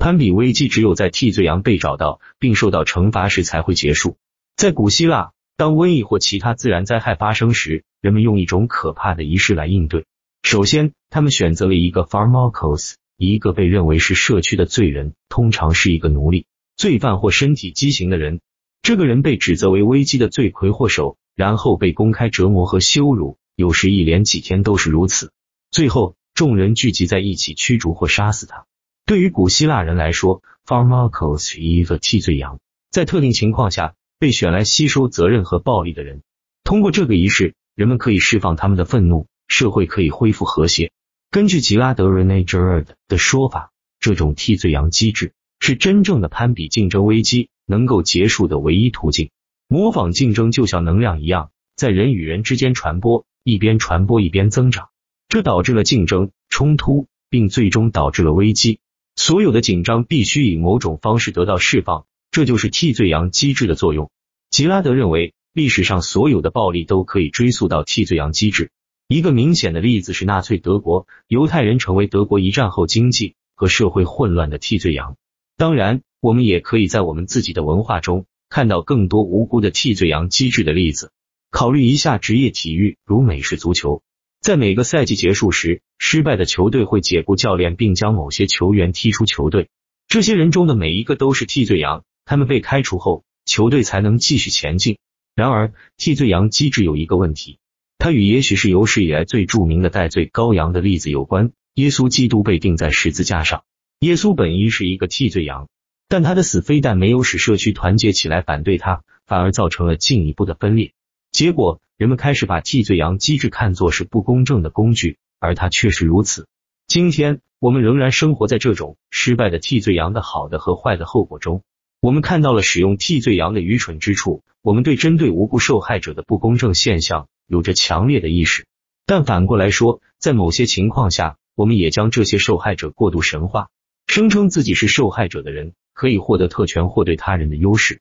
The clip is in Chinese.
攀比危机只有在替罪羊被找到并受到惩罚时才会结束。在古希腊，当瘟疫或其他自然灾害发生时，人们用一种可怕的仪式来应对。首先，他们选择了一个 pharmakos，一个被认为是社区的罪人，通常是一个奴隶、罪犯或身体畸形的人。这个人被指责为危机的罪魁祸首，然后被公开折磨和羞辱，有时一连几天都是如此。最后，众人聚集在一起驱逐或杀死他。对于古希腊人来说，pharmacos 是一个替罪羊，在特定情况下被选来吸收责任和暴力的人。通过这个仪式，人们可以释放他们的愤怒。社会可以恢复和谐。根据吉拉德 （Rene Girard） 的说法，这种替罪羊机制是真正的攀比竞争危机能够结束的唯一途径。模仿竞争就像能量一样，在人与人之间传播，一边传播一边增长，这导致了竞争冲突，并最终导致了危机。所有的紧张必须以某种方式得到释放，这就是替罪羊机制的作用。吉拉德认为，历史上所有的暴力都可以追溯到替罪羊机制。一个明显的例子是纳粹德国，犹太人成为德国一战后经济和社会混乱的替罪羊。当然，我们也可以在我们自己的文化中看到更多无辜的替罪羊机制的例子。考虑一下职业体育，如美式足球，在每个赛季结束时，失败的球队会解雇教练，并将某些球员踢出球队。这些人中的每一个都是替罪羊，他们被开除后，球队才能继续前进。然而，替罪羊机制有一个问题。它与也许是有史以来最著名的戴罪羔羊的例子有关。耶稣基督被钉在十字架上，耶稣本应是一个替罪羊，但他的死非但没有使社区团结起来反对他，反而造成了进一步的分裂。结果，人们开始把替罪羊机制看作是不公正的工具，而它确实如此。今天，我们仍然生活在这种失败的替罪羊的好的和坏的后果中。我们看到了使用替罪羊的愚蠢之处，我们对针对无辜受害者的不公正现象。有着强烈的意识，但反过来说，在某些情况下，我们也将这些受害者过度神化，声称自己是受害者的人可以获得特权或对他人的优势。